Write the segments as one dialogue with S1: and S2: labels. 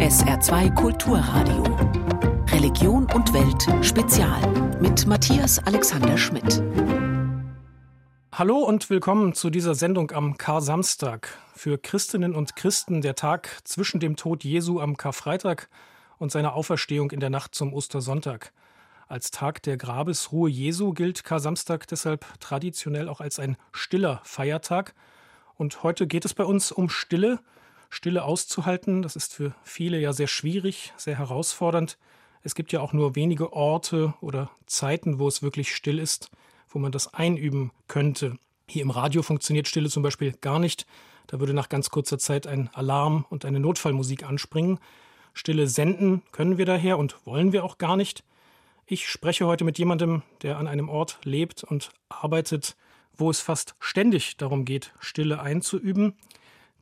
S1: SR2 Kulturradio. Religion und Welt Spezial mit Matthias Alexander Schmidt.
S2: Hallo und willkommen zu dieser Sendung am Kar-Samstag. Für Christinnen und Christen der Tag zwischen dem Tod Jesu am Karfreitag und seiner Auferstehung in der Nacht zum Ostersonntag. Als Tag der Grabesruhe Jesu gilt Kar-Samstag deshalb traditionell auch als ein stiller Feiertag. Und heute geht es bei uns um Stille, Stille auszuhalten, das ist für viele ja sehr schwierig, sehr herausfordernd. Es gibt ja auch nur wenige Orte oder Zeiten, wo es wirklich still ist, wo man das einüben könnte. Hier im Radio funktioniert Stille zum Beispiel gar nicht. Da würde nach ganz kurzer Zeit ein Alarm und eine Notfallmusik anspringen. Stille senden können wir daher und wollen wir auch gar nicht. Ich spreche heute mit jemandem, der an einem Ort lebt und arbeitet, wo es fast ständig darum geht, Stille einzuüben.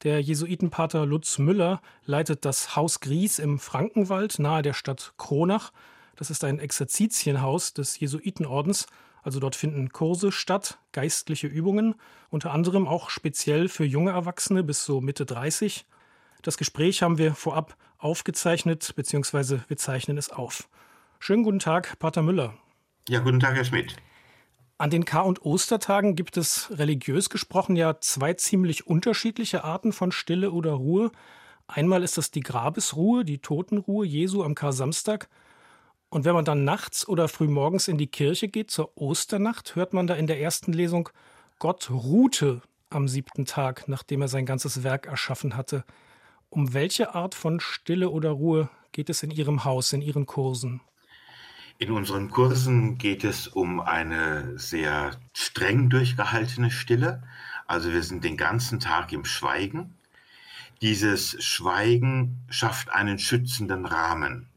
S2: Der Jesuitenpater Lutz Müller leitet das Haus Gries im Frankenwald nahe der Stadt Kronach. Das ist ein Exerzitienhaus des Jesuitenordens. Also dort finden Kurse statt, geistliche Übungen, unter anderem auch speziell für junge Erwachsene bis so Mitte 30. Das Gespräch haben wir vorab aufgezeichnet, beziehungsweise wir zeichnen es auf. Schönen guten Tag, Pater Müller.
S3: Ja, guten Tag, Herr Schmidt.
S2: An den Kar- und Ostertagen gibt es religiös gesprochen ja zwei ziemlich unterschiedliche Arten von Stille oder Ruhe. Einmal ist das die Grabesruhe, die Totenruhe Jesu am Kar-Samstag. Und wenn man dann nachts oder frühmorgens in die Kirche geht zur Osternacht, hört man da in der ersten Lesung, Gott ruhte am siebten Tag, nachdem er sein ganzes Werk erschaffen hatte. Um welche Art von Stille oder Ruhe geht es in Ihrem Haus, in Ihren Kursen?
S3: In unseren Kursen geht es um eine sehr streng durchgehaltene Stille. Also wir sind den ganzen Tag im Schweigen. Dieses Schweigen schafft einen schützenden Rahmen.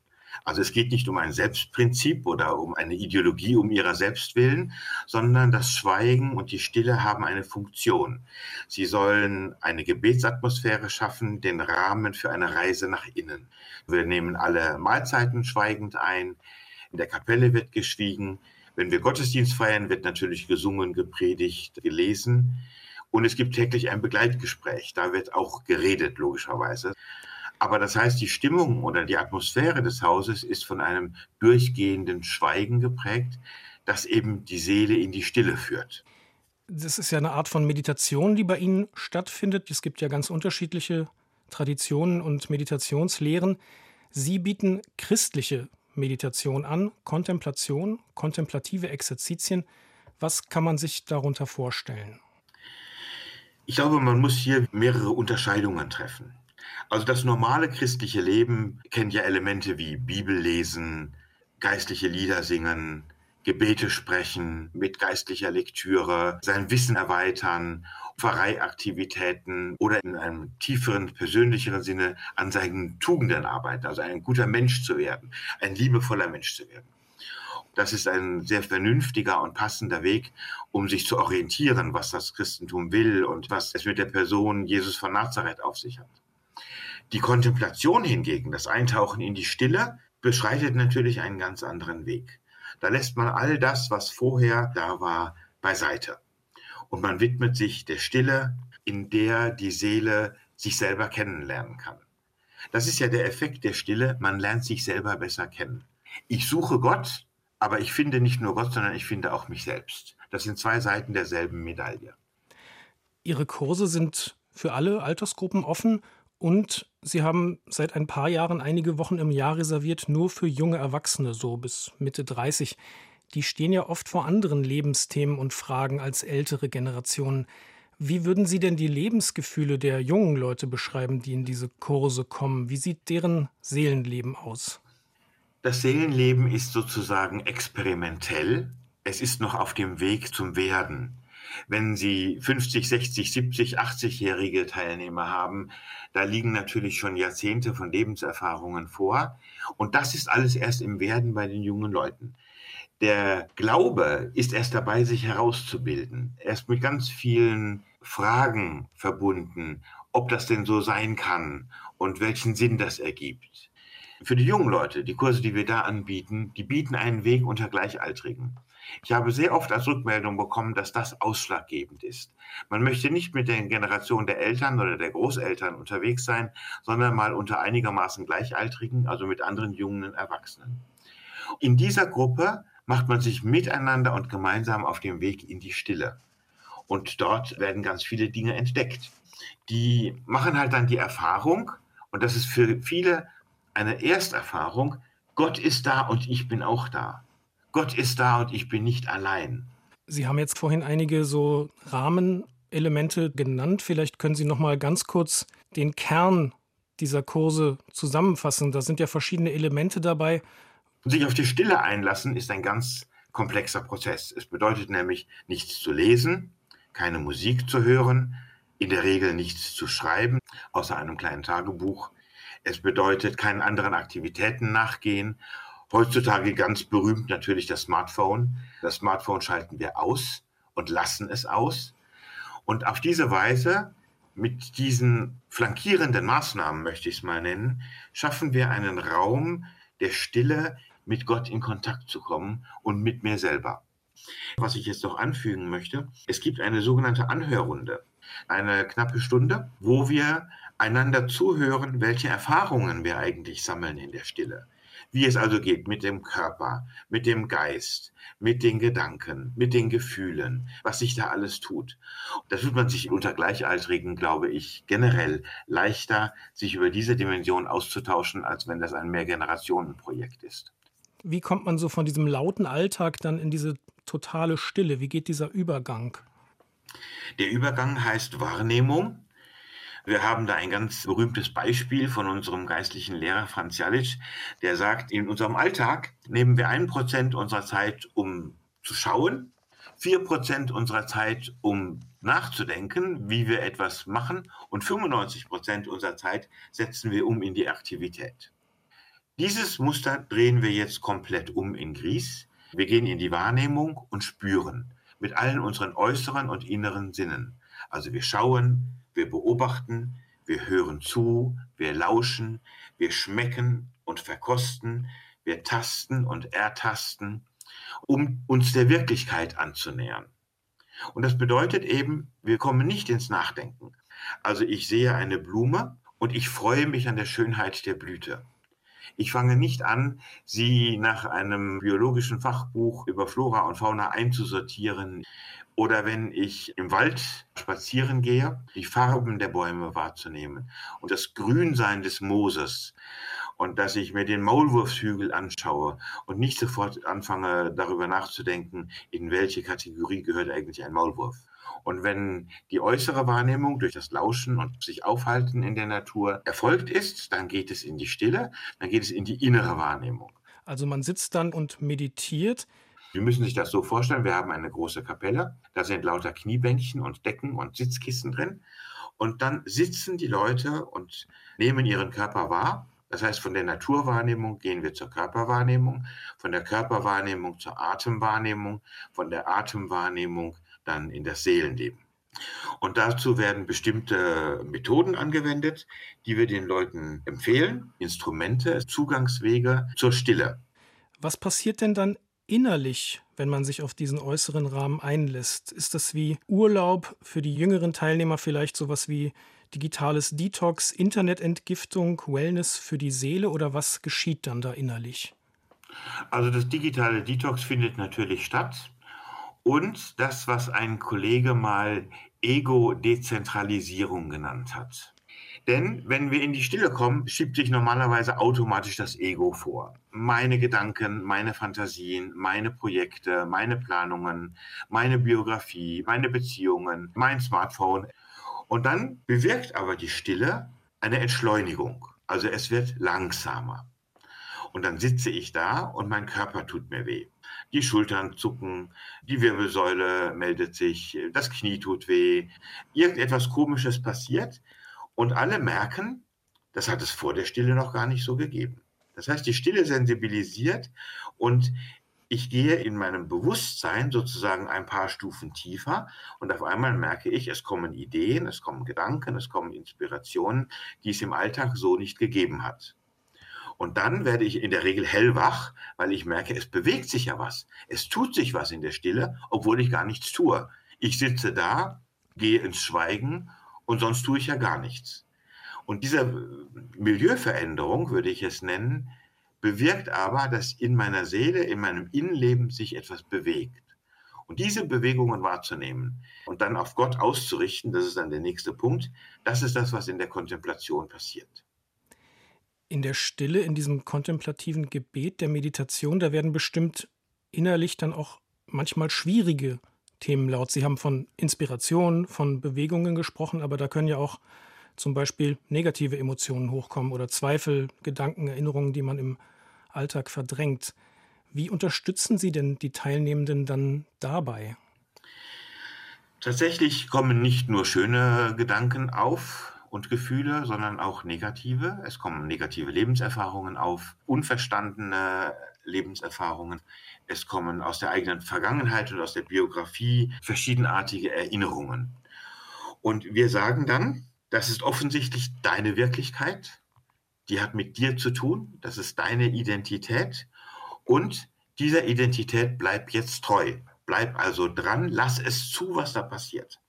S3: Also es geht nicht um ein Selbstprinzip oder um eine Ideologie um ihrer selbst willen, sondern das Schweigen und die Stille haben eine Funktion. Sie sollen eine Gebetsatmosphäre schaffen, den Rahmen für eine Reise nach innen. Wir nehmen alle Mahlzeiten schweigend ein. In der Kapelle wird geschwiegen. Wenn wir Gottesdienst feiern, wird natürlich gesungen, gepredigt, gelesen. Und es gibt täglich ein Begleitgespräch. Da wird auch geredet, logischerweise. Aber das heißt, die Stimmung oder die Atmosphäre des Hauses ist von einem durchgehenden Schweigen geprägt, das eben die Seele in die Stille führt.
S2: Das ist ja eine Art von Meditation, die bei Ihnen stattfindet. Es gibt ja ganz unterschiedliche Traditionen und Meditationslehren. Sie bieten christliche Meditation an, Kontemplation, kontemplative Exerzitien. Was kann man sich darunter vorstellen?
S3: Ich glaube, man muss hier mehrere Unterscheidungen treffen. Also das normale christliche Leben kennt ja Elemente wie Bibellesen, geistliche Lieder singen, Gebete sprechen, mit geistlicher Lektüre, sein Wissen erweitern Pfarreiaktivitäten oder in einem tieferen, persönlicheren Sinne an seinen Tugenden arbeiten, also ein guter Mensch zu werden, ein liebevoller Mensch zu werden. Das ist ein sehr vernünftiger und passender Weg, um sich zu orientieren, was das Christentum will und was es mit der Person Jesus von Nazareth auf sich hat. Die Kontemplation hingegen, das Eintauchen in die Stille, beschreitet natürlich einen ganz anderen Weg. Da lässt man all das, was vorher da war, beiseite und man widmet sich der Stille, in der die Seele sich selber kennenlernen kann. Das ist ja der Effekt der Stille, man lernt sich selber besser kennen. Ich suche Gott, aber ich finde nicht nur Gott, sondern ich finde auch mich selbst. Das sind zwei Seiten derselben Medaille.
S2: Ihre Kurse sind für alle Altersgruppen offen und Sie haben seit ein paar Jahren einige Wochen im Jahr reserviert nur für junge Erwachsene, so bis Mitte 30 die stehen ja oft vor anderen Lebensthemen und Fragen als ältere Generationen. Wie würden Sie denn die Lebensgefühle der jungen Leute beschreiben, die in diese Kurse kommen? Wie sieht deren Seelenleben aus?
S3: Das Seelenleben ist sozusagen experimentell. Es ist noch auf dem Weg zum Werden. Wenn Sie 50, 60, 70, 80-jährige Teilnehmer haben, da liegen natürlich schon Jahrzehnte von Lebenserfahrungen vor. Und das ist alles erst im Werden bei den jungen Leuten der Glaube ist erst dabei, sich herauszubilden. Er ist mit ganz vielen Fragen verbunden, ob das denn so sein kann und welchen Sinn das ergibt. Für die jungen Leute, die Kurse, die wir da anbieten, die bieten einen Weg unter Gleichaltrigen. Ich habe sehr oft als Rückmeldung bekommen, dass das ausschlaggebend ist. Man möchte nicht mit der Generation der Eltern oder der Großeltern unterwegs sein, sondern mal unter einigermaßen Gleichaltrigen, also mit anderen jungen Erwachsenen. In dieser Gruppe macht man sich miteinander und gemeinsam auf dem Weg in die Stille. Und dort werden ganz viele Dinge entdeckt. Die machen halt dann die Erfahrung, und das ist für viele eine Ersterfahrung, Gott ist da und ich bin auch da. Gott ist da und ich bin nicht allein.
S2: Sie haben jetzt vorhin einige so Rahmenelemente genannt. Vielleicht können Sie noch mal ganz kurz den Kern dieser Kurse zusammenfassen. Da sind ja verschiedene Elemente dabei.
S3: Sich auf die Stille einlassen ist ein ganz komplexer Prozess. Es bedeutet nämlich nichts zu lesen, keine Musik zu hören, in der Regel nichts zu schreiben, außer einem kleinen Tagebuch. Es bedeutet keinen anderen Aktivitäten nachgehen Heutzutage ganz berühmt natürlich das Smartphone. Das Smartphone schalten wir aus und lassen es aus. Und auf diese Weise, mit diesen flankierenden Maßnahmen möchte ich es mal nennen, schaffen wir einen Raum der Stille, mit Gott in Kontakt zu kommen und mit mir selber. Was ich jetzt noch anfügen möchte, es gibt eine sogenannte Anhörrunde, eine knappe Stunde, wo wir einander zuhören, welche Erfahrungen wir eigentlich sammeln in der Stille. Wie es also geht mit dem Körper, mit dem Geist, mit den Gedanken, mit den Gefühlen, was sich da alles tut. Da tut man sich unter Gleichaltrigen, glaube ich, generell leichter, sich über diese Dimension auszutauschen, als wenn das ein Mehrgenerationenprojekt ist.
S2: Wie kommt man so von diesem lauten Alltag dann in diese totale Stille? Wie geht dieser Übergang?
S3: Der Übergang heißt Wahrnehmung. Wir haben da ein ganz berühmtes Beispiel von unserem geistlichen Lehrer Franz Jalic, der sagt, in unserem Alltag nehmen wir ein Prozent unserer Zeit, um zu schauen, vier Prozent unserer Zeit, um nachzudenken, wie wir etwas machen und 95 Prozent unserer Zeit setzen wir um in die Aktivität. Dieses Muster drehen wir jetzt komplett um in Gries. Wir gehen in die Wahrnehmung und spüren mit allen unseren äußeren und inneren Sinnen. Also wir schauen, wir beobachten, wir hören zu, wir lauschen, wir schmecken und verkosten, wir tasten und ertasten, um uns der Wirklichkeit anzunähern. Und das bedeutet eben, wir kommen nicht ins Nachdenken. Also ich sehe eine Blume und ich freue mich an der Schönheit der Blüte. Ich fange nicht an, sie nach einem biologischen Fachbuch über Flora und Fauna einzusortieren. Oder wenn ich im Wald spazieren gehe, die Farben der Bäume wahrzunehmen und das Grünsein des Mooses und dass ich mir den Maulwurfshügel anschaue und nicht sofort anfange darüber nachzudenken, in welche Kategorie gehört eigentlich ein Maulwurf. Und wenn die äußere Wahrnehmung durch das Lauschen und sich aufhalten in der Natur erfolgt ist, dann geht es in die Stille, dann geht es in die innere Wahrnehmung.
S2: Also man sitzt dann und meditiert.
S3: Sie müssen sich das so vorstellen, wir haben eine große Kapelle, da sind lauter Kniebänkchen und Decken und Sitzkissen drin. Und dann sitzen die Leute und nehmen ihren Körper wahr. Das heißt, von der Naturwahrnehmung gehen wir zur Körperwahrnehmung, von der Körperwahrnehmung zur Atemwahrnehmung, von der Atemwahrnehmung dann in das Seelenleben. Und dazu werden bestimmte Methoden angewendet, die wir den Leuten empfehlen, Instrumente, Zugangswege zur Stille.
S2: Was passiert denn dann innerlich, wenn man sich auf diesen äußeren Rahmen einlässt? Ist das wie Urlaub für die jüngeren Teilnehmer vielleicht sowas wie digitales Detox, Internetentgiftung, Wellness für die Seele oder was geschieht dann da innerlich?
S3: Also das digitale Detox findet natürlich statt und das, was ein Kollege mal Ego-Dezentralisierung genannt hat. Denn wenn wir in die Stille kommen, schiebt sich normalerweise automatisch das Ego vor. Meine Gedanken, meine Fantasien, meine Projekte, meine Planungen, meine Biografie, meine Beziehungen, mein Smartphone. Und dann bewirkt aber die Stille eine Entschleunigung. Also es wird langsamer. Und dann sitze ich da und mein Körper tut mir weh. Die Schultern zucken, die Wirbelsäule meldet sich, das Knie tut weh, irgendetwas Komisches passiert und alle merken, das hat es vor der Stille noch gar nicht so gegeben. Das heißt, die Stille sensibilisiert und ich gehe in meinem Bewusstsein sozusagen ein paar Stufen tiefer und auf einmal merke ich, es kommen Ideen, es kommen Gedanken, es kommen Inspirationen, die es im Alltag so nicht gegeben hat. Und dann werde ich in der Regel hellwach, weil ich merke, es bewegt sich ja was. Es tut sich was in der Stille, obwohl ich gar nichts tue. Ich sitze da, gehe ins Schweigen und sonst tue ich ja gar nichts. Und diese Milieuveränderung, würde ich es nennen, bewirkt aber, dass in meiner Seele, in meinem Innenleben sich etwas bewegt. Und diese Bewegungen wahrzunehmen und dann auf Gott auszurichten, das ist dann der nächste Punkt, das ist das, was in der Kontemplation passiert
S2: in der Stille, in diesem kontemplativen Gebet der Meditation, da werden bestimmt innerlich dann auch manchmal schwierige Themen laut. Sie haben von Inspiration, von Bewegungen gesprochen, aber da können ja auch zum Beispiel negative Emotionen hochkommen oder Zweifel, Gedanken, Erinnerungen, die man im Alltag verdrängt. Wie unterstützen Sie denn die Teilnehmenden dann dabei?
S3: Tatsächlich kommen nicht nur schöne Gedanken auf, und Gefühle, sondern auch negative. Es kommen negative Lebenserfahrungen auf, unverstandene Lebenserfahrungen. Es kommen aus der eigenen Vergangenheit und aus der Biografie verschiedenartige Erinnerungen. Und wir sagen dann, das ist offensichtlich deine Wirklichkeit, die hat mit dir zu tun, das ist deine Identität und dieser Identität bleib jetzt treu. Bleib also dran, lass es zu, was da passiert.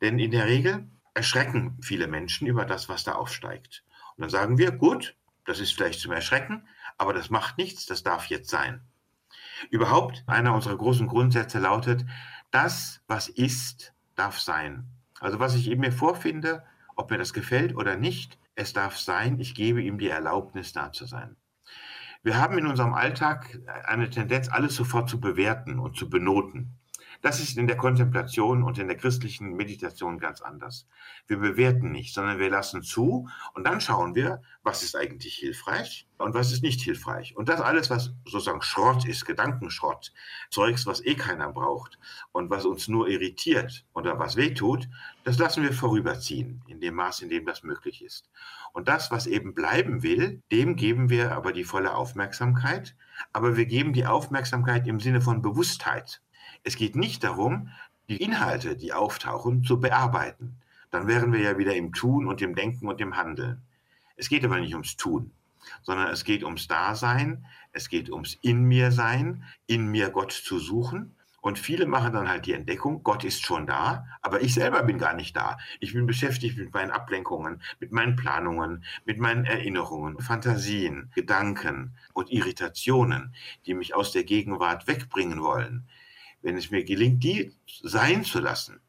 S3: Denn in der Regel erschrecken viele Menschen über das, was da aufsteigt. Und dann sagen wir, gut, das ist vielleicht zum Erschrecken, aber das macht nichts, das darf jetzt sein. Überhaupt, einer unserer großen Grundsätze lautet, das, was ist, darf sein. Also was ich in mir vorfinde, ob mir das gefällt oder nicht, es darf sein, ich gebe ihm die Erlaubnis, da zu sein. Wir haben in unserem Alltag eine Tendenz, alles sofort zu bewerten und zu benoten. Das ist in der Kontemplation und in der christlichen Meditation ganz anders. Wir bewerten nicht, sondern wir lassen zu und dann schauen wir, was ist eigentlich hilfreich und was ist nicht hilfreich. Und das alles, was sozusagen Schrott ist, Gedankenschrott, Zeugs, was eh keiner braucht und was uns nur irritiert oder was wehtut, das lassen wir vorüberziehen, in dem Maß, in dem das möglich ist. Und das, was eben bleiben will, dem geben wir aber die volle Aufmerksamkeit. Aber wir geben die Aufmerksamkeit im Sinne von Bewusstheit. Es geht nicht darum, die Inhalte, die auftauchen, zu bearbeiten. Dann wären wir ja wieder im Tun und im Denken und im Handeln. Es geht aber nicht ums Tun, sondern es geht ums Dasein, es geht ums In mir sein, in mir Gott zu suchen. Und viele machen dann halt die Entdeckung, Gott ist schon da, aber ich selber bin gar nicht da. Ich bin beschäftigt mit meinen Ablenkungen, mit meinen Planungen, mit meinen Erinnerungen, Fantasien, Gedanken und Irritationen, die mich aus der Gegenwart wegbringen wollen wenn es mir gelingt, die sein zu lassen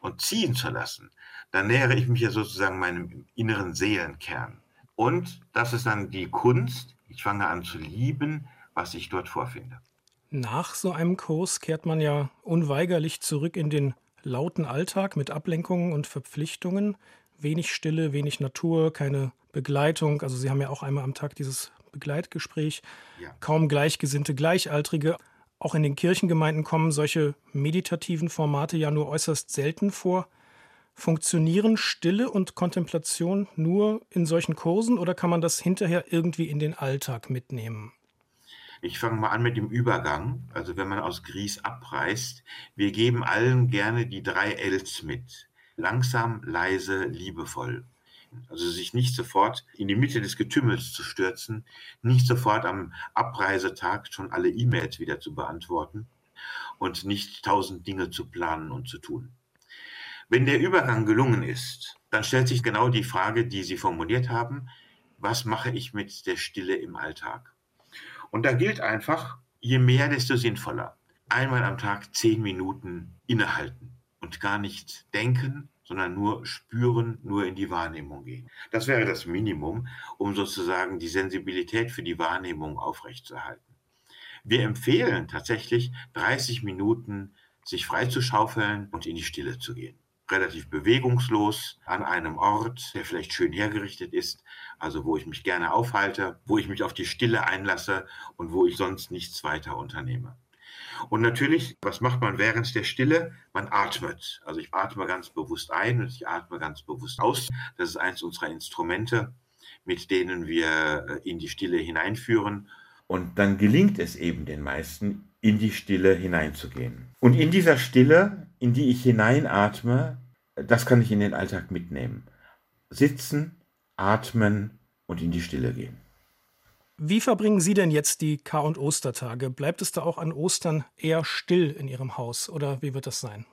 S3: und ziehen zu lassen, dann nähere ich mich ja sozusagen meinem inneren Seelenkern. Und das ist dann die Kunst. Ich fange an zu lieben, was ich dort vorfinde.
S2: Nach so einem Kurs kehrt man ja unweigerlich zurück in den lauten Alltag mit Ablenkungen und Verpflichtungen. Wenig Stille, wenig Natur, keine Begleitung. Also Sie haben ja auch einmal am Tag dieses Begleitgespräch. Ja. Kaum Gleichgesinnte, Gleichaltrige. Auch in den Kirchengemeinden kommen solche meditativen Formate ja nur äußerst selten vor. Funktionieren Stille und Kontemplation nur in solchen Kursen oder kann man das hinterher irgendwie in den Alltag mitnehmen?
S3: Ich fange mal an mit dem Übergang. Also wenn man aus Gries abreist, wir geben allen gerne die drei Ls mit. Langsam, leise, liebevoll. Also sich nicht sofort in die Mitte des Getümmels zu stürzen, nicht sofort am Abreisetag schon alle E-Mails wieder zu beantworten und nicht tausend Dinge zu planen und zu tun. Wenn der Übergang gelungen ist, dann stellt sich genau die Frage, die Sie formuliert haben, was mache ich mit der Stille im Alltag? Und da gilt einfach, je mehr, desto sinnvoller. Einmal am Tag zehn Minuten innehalten und gar nicht denken, sondern nur spüren, nur in die Wahrnehmung gehen. Das wäre das Minimum, um sozusagen die Sensibilität für die Wahrnehmung aufrechtzuerhalten. Wir empfehlen tatsächlich 30 Minuten sich freizuschaufeln und in die Stille zu gehen. Relativ bewegungslos an einem Ort, der vielleicht schön hergerichtet ist, also wo ich mich gerne aufhalte, wo ich mich auf die Stille einlasse und wo ich sonst nichts weiter unternehme. Und natürlich, was macht man während der Stille? Man atmet. Also ich atme ganz bewusst ein und ich atme ganz bewusst aus. Das ist eins unserer Instrumente, mit denen wir äh, in die Stille hineinführen. Und dann gelingt es eben den meisten, in die Stille hineinzugehen. Und in dieser Stille, in die ich hineinatme, das kann ich in den Alltag mitnehmen. Sitzen, atmen und in die Stille gehen.
S2: Wie verbringen Sie denn jetzt die Kar- und Ostertage? Bleibt es da auch an Ostern eher still in Ihrem Haus oder wie wird das sein?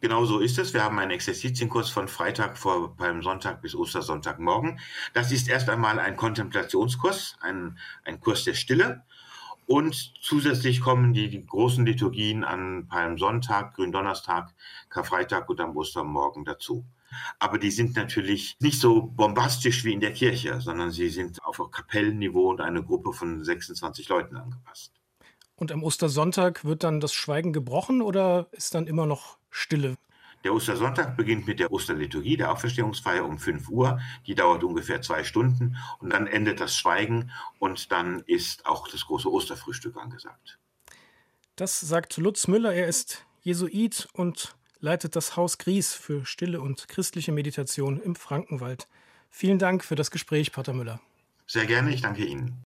S3: Genau so ist es. Wir haben einen Exerzitienkurs von Freitag vor Palmsonntag bis Ostersonntagmorgen. Das ist erst einmal ein Kontemplationskurs, ein, ein Kurs der Stille. Und zusätzlich kommen die, die großen Liturgien an Palmsonntag, Gründonnerstag, Karfreitag und am Ostermorgen dazu. Aber die sind natürlich nicht so bombastisch wie in der Kirche, sondern sie sind auf Kapellenniveau und eine Gruppe von 26 Leuten angepasst.
S2: Und am Ostersonntag wird dann das Schweigen gebrochen oder ist dann immer noch Stille?
S3: Der Ostersonntag beginnt mit der Osterliturgie, der Auferstehungsfeier um 5 Uhr. Die dauert ungefähr zwei Stunden und dann endet das Schweigen und dann ist auch das große Osterfrühstück angesagt.
S2: Das sagt Lutz Müller. Er ist Jesuit und leitet das Haus Gries für stille und christliche Meditation im Frankenwald. Vielen Dank für das Gespräch, Pater Müller.
S3: Sehr gerne, ich danke Ihnen.